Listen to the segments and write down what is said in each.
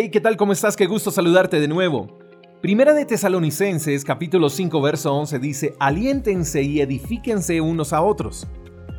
Hey, ¿qué tal? ¿Cómo estás? Qué gusto saludarte de nuevo. Primera de Tesalonicenses, capítulo 5, verso 11 dice, aliéntense y edifíquense unos a otros.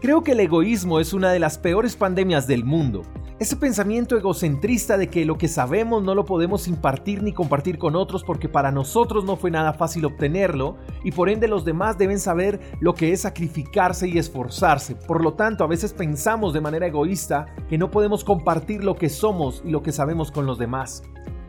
Creo que el egoísmo es una de las peores pandemias del mundo. Ese pensamiento egocentrista de que lo que sabemos no lo podemos impartir ni compartir con otros porque para nosotros no fue nada fácil obtenerlo y por ende los demás deben saber lo que es sacrificarse y esforzarse. Por lo tanto, a veces pensamos de manera egoísta que no podemos compartir lo que somos y lo que sabemos con los demás.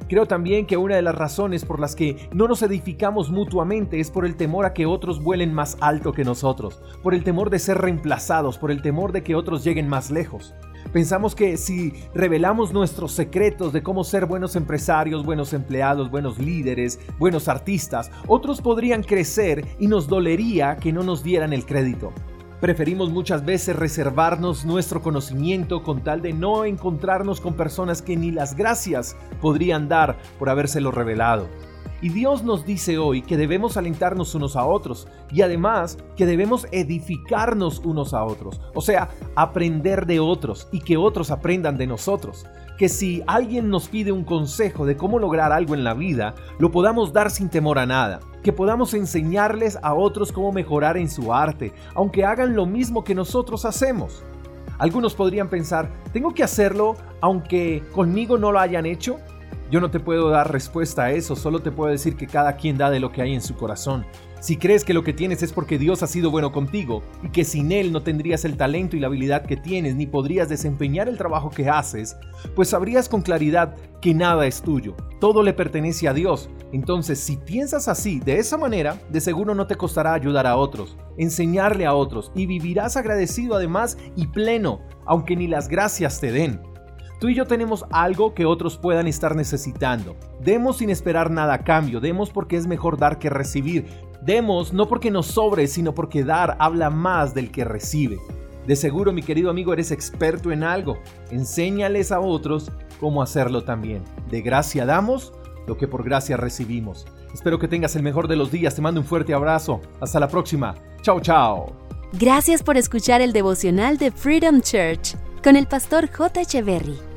Creo también que una de las razones por las que no nos edificamos mutuamente es por el temor a que otros vuelen más alto que nosotros, por el temor de ser reemplazados, por el temor de que otros lleguen más lejos. Pensamos que si revelamos nuestros secretos de cómo ser buenos empresarios, buenos empleados, buenos líderes, buenos artistas, otros podrían crecer y nos dolería que no nos dieran el crédito. Preferimos muchas veces reservarnos nuestro conocimiento con tal de no encontrarnos con personas que ni las gracias podrían dar por habérselo revelado. Y Dios nos dice hoy que debemos alentarnos unos a otros y además que debemos edificarnos unos a otros, o sea, aprender de otros y que otros aprendan de nosotros. Que si alguien nos pide un consejo de cómo lograr algo en la vida, lo podamos dar sin temor a nada. Que podamos enseñarles a otros cómo mejorar en su arte, aunque hagan lo mismo que nosotros hacemos. Algunos podrían pensar, ¿tengo que hacerlo aunque conmigo no lo hayan hecho? Yo no te puedo dar respuesta a eso, solo te puedo decir que cada quien da de lo que hay en su corazón. Si crees que lo que tienes es porque Dios ha sido bueno contigo y que sin Él no tendrías el talento y la habilidad que tienes ni podrías desempeñar el trabajo que haces, pues sabrías con claridad que nada es tuyo, todo le pertenece a Dios. Entonces, si piensas así, de esa manera, de seguro no te costará ayudar a otros, enseñarle a otros y vivirás agradecido además y pleno, aunque ni las gracias te den. Tú y yo tenemos algo que otros puedan estar necesitando. Demos sin esperar nada a cambio, demos porque es mejor dar que recibir. Demos no porque nos sobre, sino porque dar habla más del que recibe. De seguro, mi querido amigo, eres experto en algo. Enséñales a otros cómo hacerlo también. De gracia damos lo que por gracia recibimos. Espero que tengas el mejor de los días. Te mando un fuerte abrazo. Hasta la próxima. Chao, chao. Gracias por escuchar el devocional de Freedom Church con el pastor J. Echeverry.